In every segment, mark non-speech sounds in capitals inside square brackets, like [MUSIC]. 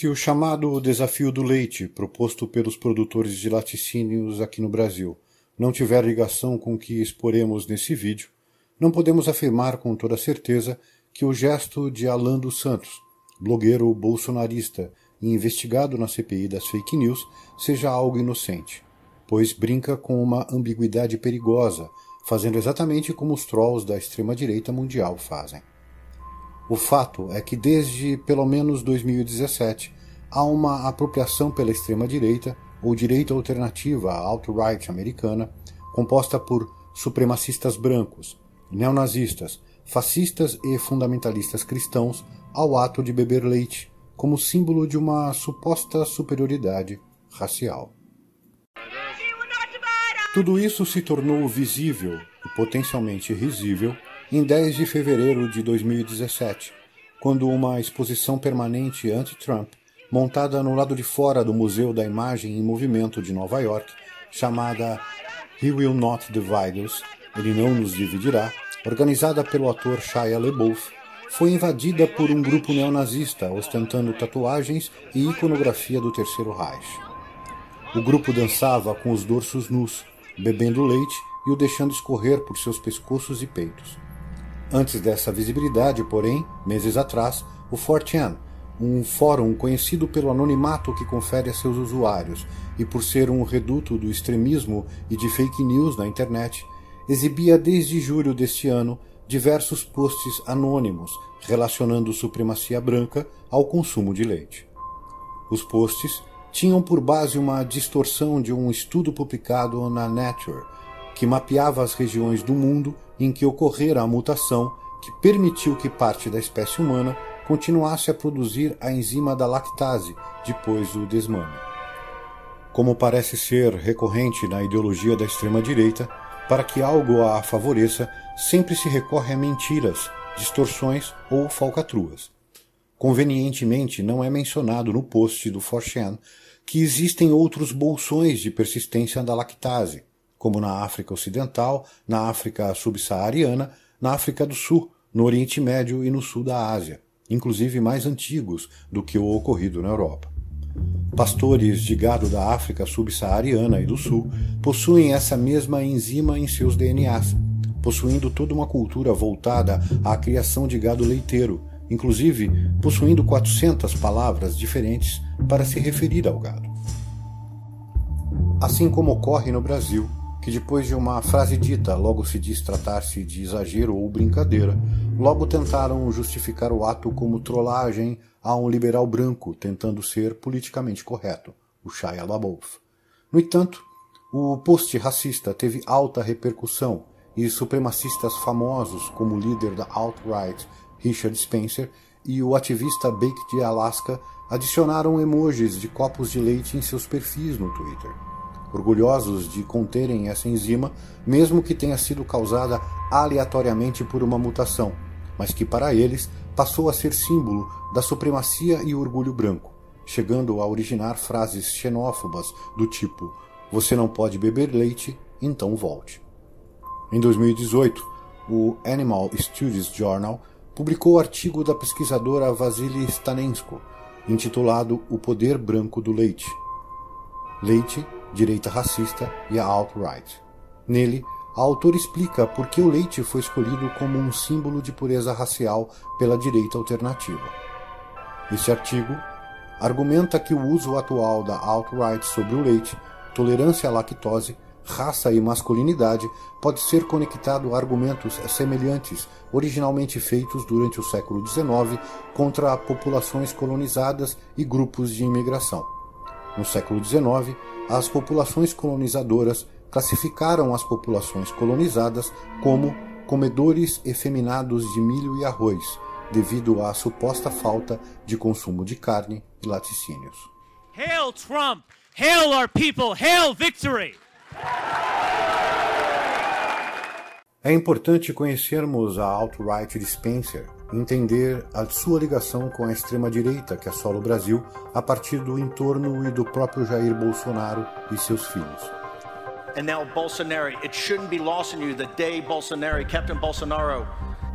Se o chamado desafio do leite, proposto pelos produtores de laticínios aqui no Brasil, não tiver ligação com o que exporemos nesse vídeo, não podemos afirmar com toda certeza que o gesto de Alan dos Santos, blogueiro bolsonarista e investigado na CPI das fake news, seja algo inocente, pois brinca com uma ambiguidade perigosa, fazendo exatamente como os trolls da extrema-direita mundial fazem. O fato é que desde pelo menos 2017 há uma apropriação pela extrema-direita ou direita alternativa alt-right americana, composta por supremacistas brancos, neonazistas, fascistas e fundamentalistas cristãos ao ato de beber leite, como símbolo de uma suposta superioridade racial. Tudo isso se tornou visível e potencialmente risível em 10 de fevereiro de 2017, quando uma exposição permanente anti-Trump, montada no lado de fora do Museu da Imagem em Movimento de Nova York, chamada He Will Not Divide Us, Ele Não Nos Dividirá, organizada pelo ator Shia LaBeouf, foi invadida por um grupo neonazista ostentando tatuagens e iconografia do Terceiro Reich. O grupo dançava com os dorsos nus, bebendo leite e o deixando escorrer por seus pescoços e peitos. Antes dessa visibilidade, porém, meses atrás, o 4chan, um fórum conhecido pelo anonimato que confere a seus usuários e por ser um reduto do extremismo e de fake news na internet, exibia desde julho deste ano diversos posts anônimos relacionando supremacia branca ao consumo de leite. Os posts tinham por base uma distorção de um estudo publicado na Nature, que mapeava as regiões do mundo em que ocorrera a mutação que permitiu que parte da espécie humana continuasse a produzir a enzima da lactase depois do desmame. Como parece ser recorrente na ideologia da extrema-direita, para que algo a favoreça, sempre se recorre a mentiras, distorções ou falcatruas. Convenientemente, não é mencionado no post do Forchan que existem outros bolsões de persistência da lactase, como na África Ocidental, na África Subsaariana, na África do Sul, no Oriente Médio e no sul da Ásia, inclusive mais antigos do que o ocorrido na Europa. Pastores de gado da África subsaariana e do Sul possuem essa mesma enzima em seus DNAs, possuindo toda uma cultura voltada à criação de gado leiteiro, inclusive possuindo 400 palavras diferentes para se referir ao gado. Assim como ocorre no Brasil, que depois de uma frase dita logo se diz tratar-se de exagero ou brincadeira, logo tentaram justificar o ato como trollagem a um liberal branco tentando ser politicamente correto, o Shia LaBeouf. No entanto, o post racista teve alta repercussão e supremacistas famosos como o líder da alt-right Richard Spencer e o ativista Bake de Alaska adicionaram emojis de copos de leite em seus perfis no Twitter orgulhosos de conterem essa enzima, mesmo que tenha sido causada aleatoriamente por uma mutação, mas que para eles passou a ser símbolo da supremacia e orgulho branco, chegando a originar frases xenófobas do tipo: Você não pode beber leite, então volte. Em 2018, o Animal Studies Journal publicou o artigo da pesquisadora Vasily Stanensko, intitulado O Poder Branco do Leite. Leite direita racista e a alt-right. Nele, a autora explica por que o leite foi escolhido como um símbolo de pureza racial pela direita alternativa. Este artigo argumenta que o uso atual da alt-right sobre o leite, tolerância à lactose, raça e masculinidade pode ser conectado a argumentos semelhantes originalmente feitos durante o século XIX contra populações colonizadas e grupos de imigração. No século XIX, as populações colonizadoras classificaram as populações colonizadas como comedores efeminados de milho e arroz, devido à suposta falta de consumo de carne e laticínios. Hail Trump! Hail our people! Hail victory! É importante conhecermos a alt-right de Spencer entender a sua ligação com a extrema-direita que assola o Brasil a partir do entorno e do próprio Jair Bolsonaro e seus filhos. And now Bolsonaro, it shouldn't be lost on you the day Bolsonaro, Captain Bolsonaro.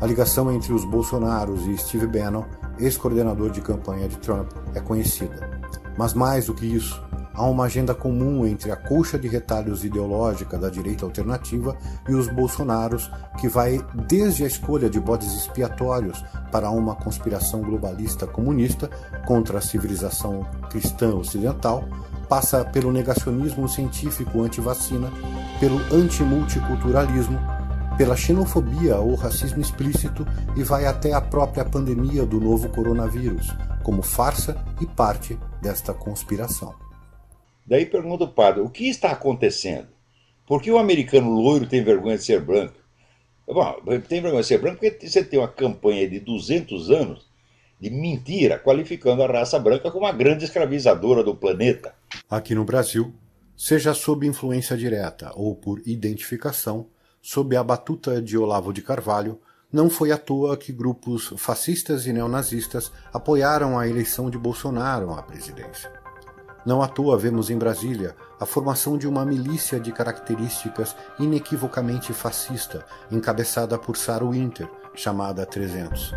A ligação entre os Bolsonaros e Steve Bannon ex-coordenador de campanha de Trump, é conhecida. Mas mais do que isso, há uma agenda comum entre a colcha de retalhos ideológica da direita alternativa e os bolsonaros, que vai desde a escolha de bodes expiatórios para uma conspiração globalista comunista contra a civilização cristã ocidental, passa pelo negacionismo científico anti-vacina, pelo antimulticulturalismo, pela xenofobia ou racismo explícito e vai até a própria pandemia do novo coronavírus, como farsa e parte desta conspiração. Daí pergunta o padre: o que está acontecendo? Por que o americano loiro tem vergonha de ser branco? Bom, tem vergonha de ser branco porque você tem uma campanha de 200 anos de mentira, qualificando a raça branca como a grande escravizadora do planeta. Aqui no Brasil, seja sob influência direta ou por identificação, sob a batuta de Olavo de Carvalho, não foi à toa que grupos fascistas e neonazistas apoiaram a eleição de Bolsonaro à presidência. Não à toa vemos em Brasília a formação de uma milícia de características inequivocamente fascista, encabeçada por Sarah Winter, chamada 300.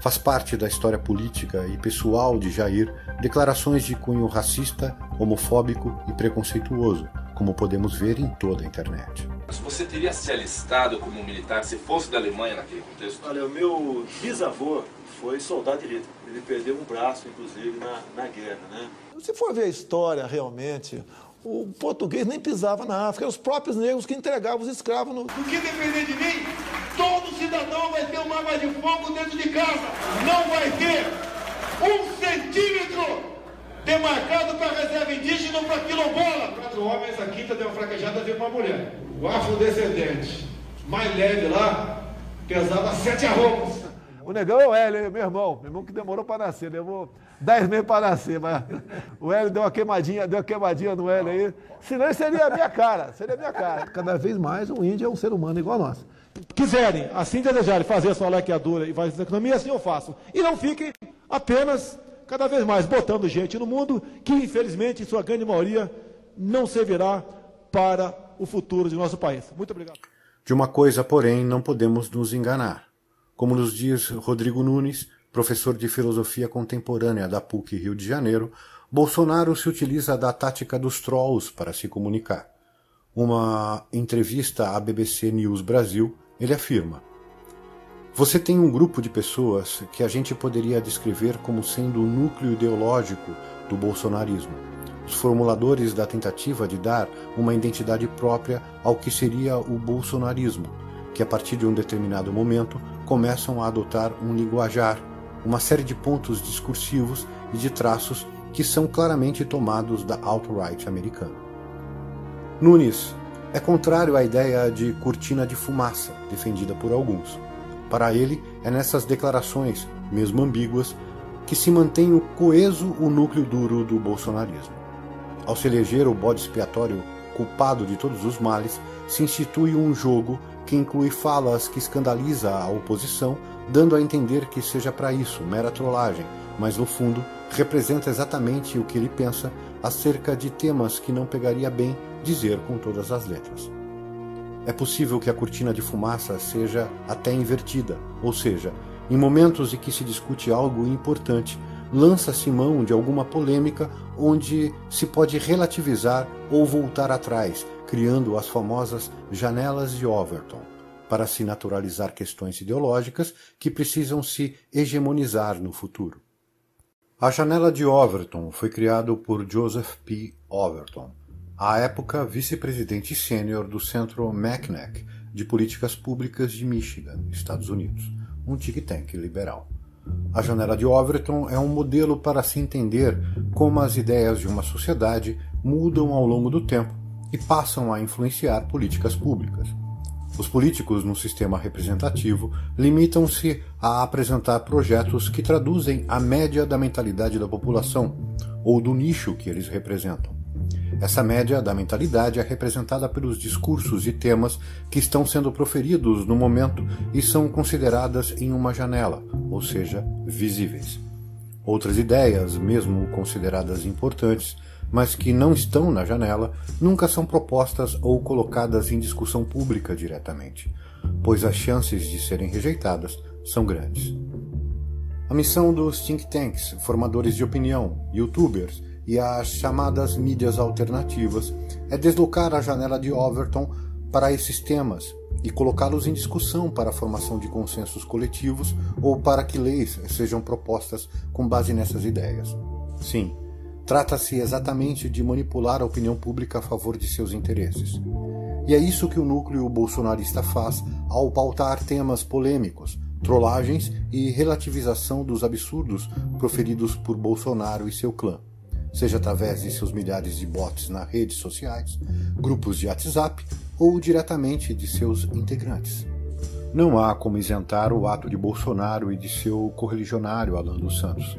Faz parte da história política e pessoal de Jair declarações de cunho racista, homofóbico e preconceituoso, como podemos ver em toda a internet. Você teria se alistado como militar se fosse da Alemanha naquele contexto? Olha, o meu bisavô foi soldado de elite. Ele perdeu um braço, inclusive, na, na guerra, né? Se for ver a história realmente, o português nem pisava na África, eram os próprios negros que entregavam os escravos. No... O que depender de mim, todo cidadão vai ter uma arma de fogo dentro de casa. Não vai ter um centímetro demarcado para reserva indígena para quilombola. Quatro homens, a quinta deu uma fraquejada, veio uma mulher. O afrodescendente mais leve lá pesava sete arrobas. O negão é o Hélio, meu irmão. Meu irmão que demorou para nascer, levou dez meses para nascer, mas [LAUGHS] o Hélio deu uma queimadinha, deu uma queimadinha no Hélio aí. Senão seria a minha cara, seria a minha cara. Cada vez mais o índio é um ser humano igual a nós. Quiserem, assim desejarem fazer a sua lequeadura e fazer a economia, assim eu faço. E não fiquem apenas cada vez mais botando gente no mundo que, infelizmente, em sua grande maioria, não servirá para o futuro de nosso país. Muito obrigado. De uma coisa, porém, não podemos nos enganar. Como nos diz Rodrigo Nunes, professor de filosofia contemporânea da PUC Rio de Janeiro, Bolsonaro se utiliza da tática dos trolls para se comunicar. Uma entrevista à BBC News Brasil, ele afirma: você tem um grupo de pessoas que a gente poderia descrever como sendo o núcleo ideológico do bolsonarismo, os formuladores da tentativa de dar uma identidade própria ao que seria o bolsonarismo, que a partir de um determinado momento começam a adotar um linguajar, uma série de pontos discursivos e de traços que são claramente tomados da alt-right americana. Nunes é contrário à ideia de cortina de fumaça defendida por alguns. Para ele, é nessas declarações, mesmo ambíguas, que se mantém o coeso o núcleo duro do bolsonarismo. Ao se eleger o bode expiatório culpado de todos os males, se institui um jogo que inclui falas que escandaliza a oposição, dando a entender que seja para isso, mera trollagem, mas no fundo representa exatamente o que ele pensa acerca de temas que não pegaria bem dizer com todas as letras. É possível que a cortina de fumaça seja até invertida, ou seja, em momentos em que se discute algo importante, lança-se mão de alguma polêmica onde se pode relativizar ou voltar atrás, criando as famosas janelas de Overton, para se naturalizar questões ideológicas que precisam se hegemonizar no futuro. A janela de Overton foi criada por Joseph P. Overton, à época vice-presidente sênior do Centro McNack de Políticas Públicas de Michigan, Estados Unidos, um think tank liberal. A janela de Overton é um modelo para se entender como as ideias de uma sociedade mudam ao longo do tempo e passam a influenciar políticas públicas. Os políticos no sistema representativo limitam-se a apresentar projetos que traduzem a média da mentalidade da população ou do nicho que eles representam. Essa média da mentalidade é representada pelos discursos e temas que estão sendo proferidos no momento e são consideradas em uma janela, ou seja, visíveis. Outras ideias, mesmo consideradas importantes, mas que não estão na janela, nunca são propostas ou colocadas em discussão pública diretamente, pois as chances de serem rejeitadas são grandes. A missão dos think tanks, formadores de opinião, youtubers e as chamadas mídias alternativas é deslocar a janela de Overton para esses temas e colocá-los em discussão para a formação de consensos coletivos ou para que leis sejam propostas com base nessas ideias. Sim, trata-se exatamente de manipular a opinião pública a favor de seus interesses. E é isso que o núcleo bolsonarista faz ao pautar temas polêmicos, trollagens e relativização dos absurdos proferidos por Bolsonaro e seu clã seja através de seus milhares de bots nas redes sociais, grupos de WhatsApp ou diretamente de seus integrantes. Não há como isentar o ato de Bolsonaro e de seu correligionário Alan dos Santos.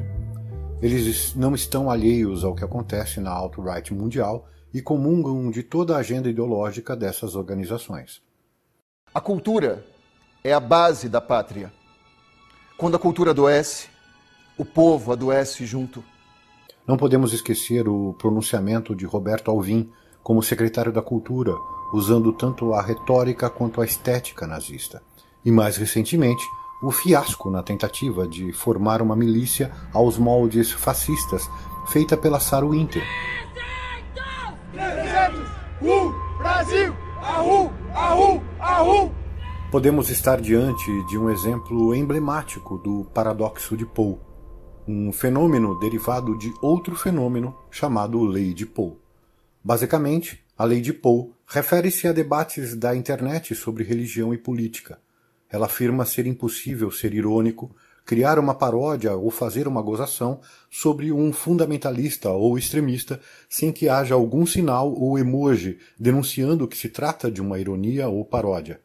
Eles não estão alheios ao que acontece na alt-right mundial e comungam de toda a agenda ideológica dessas organizações. A cultura é a base da pátria. Quando a cultura adoece, o povo adoece junto. Não podemos esquecer o pronunciamento de Roberto Alvim como secretário da Cultura, usando tanto a retórica quanto a estética nazista. E mais recentemente, o fiasco na tentativa de formar uma milícia aos moldes fascistas feita pela Saru Inter. Brasil! Podemos estar diante de um exemplo emblemático do paradoxo de Poe um fenômeno derivado de outro fenômeno chamado Lei de Poe. Basicamente, a Lei de Poe refere-se a debates da internet sobre religião e política. Ela afirma ser impossível ser irônico, criar uma paródia ou fazer uma gozação sobre um fundamentalista ou extremista sem que haja algum sinal ou emoji denunciando que se trata de uma ironia ou paródia,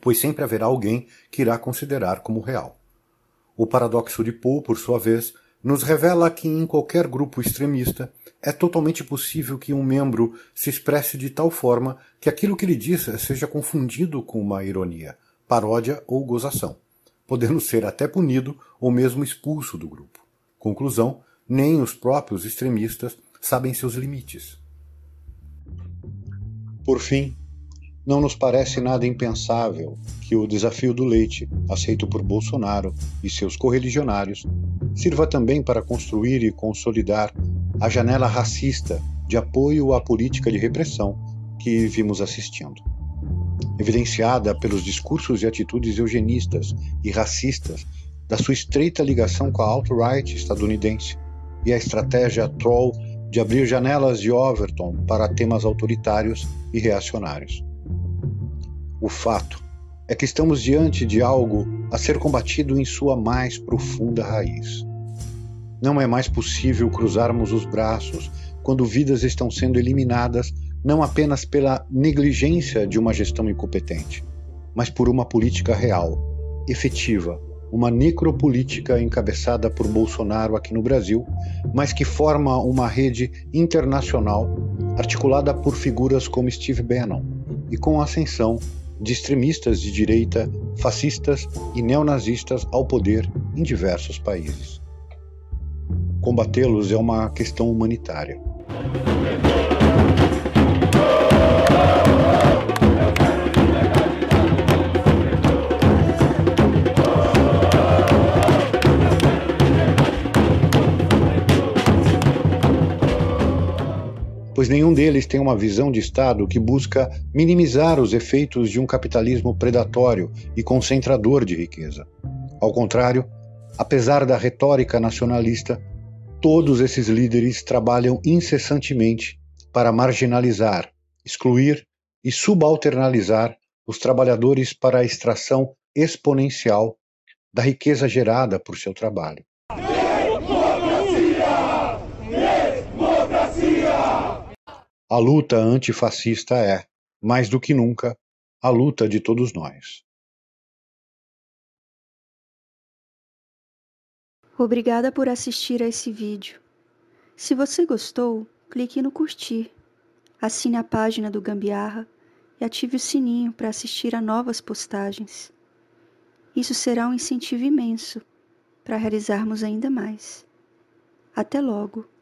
pois sempre haverá alguém que irá considerar como real. O paradoxo de Poe, por sua vez, nos revela que em qualquer grupo extremista é totalmente possível que um membro se expresse de tal forma que aquilo que ele diz seja confundido com uma ironia, paródia ou gozação, podendo ser até punido ou mesmo expulso do grupo. Conclusão: nem os próprios extremistas sabem seus limites. Por fim, não nos parece nada impensável que o desafio do leite, aceito por Bolsonaro e seus correligionários, sirva também para construir e consolidar a janela racista de apoio à política de repressão que vimos assistindo. Evidenciada pelos discursos e atitudes eugenistas e racistas da sua estreita ligação com a alt-right estadunidense e a estratégia troll de abrir janelas de Overton para temas autoritários e reacionários. O fato é que estamos diante de algo a ser combatido em sua mais profunda raiz. Não é mais possível cruzarmos os braços quando vidas estão sendo eliminadas não apenas pela negligência de uma gestão incompetente, mas por uma política real, efetiva, uma necropolítica encabeçada por Bolsonaro aqui no Brasil, mas que forma uma rede internacional articulada por figuras como Steve Bannon e com a ascensão de extremistas de direita, fascistas e neonazistas ao poder em diversos países. Combatê-los é uma questão humanitária. Pois nenhum deles tem uma visão de Estado que busca minimizar os efeitos de um capitalismo predatório e concentrador de riqueza. Ao contrário, apesar da retórica nacionalista, todos esses líderes trabalham incessantemente para marginalizar, excluir e subalternalizar os trabalhadores para a extração exponencial da riqueza gerada por seu trabalho. A luta antifascista é, mais do que nunca, a luta de todos nós. Obrigada por assistir a esse vídeo. Se você gostou, clique no curtir, assine a página do Gambiarra e ative o sininho para assistir a novas postagens. Isso será um incentivo imenso para realizarmos ainda mais. Até logo!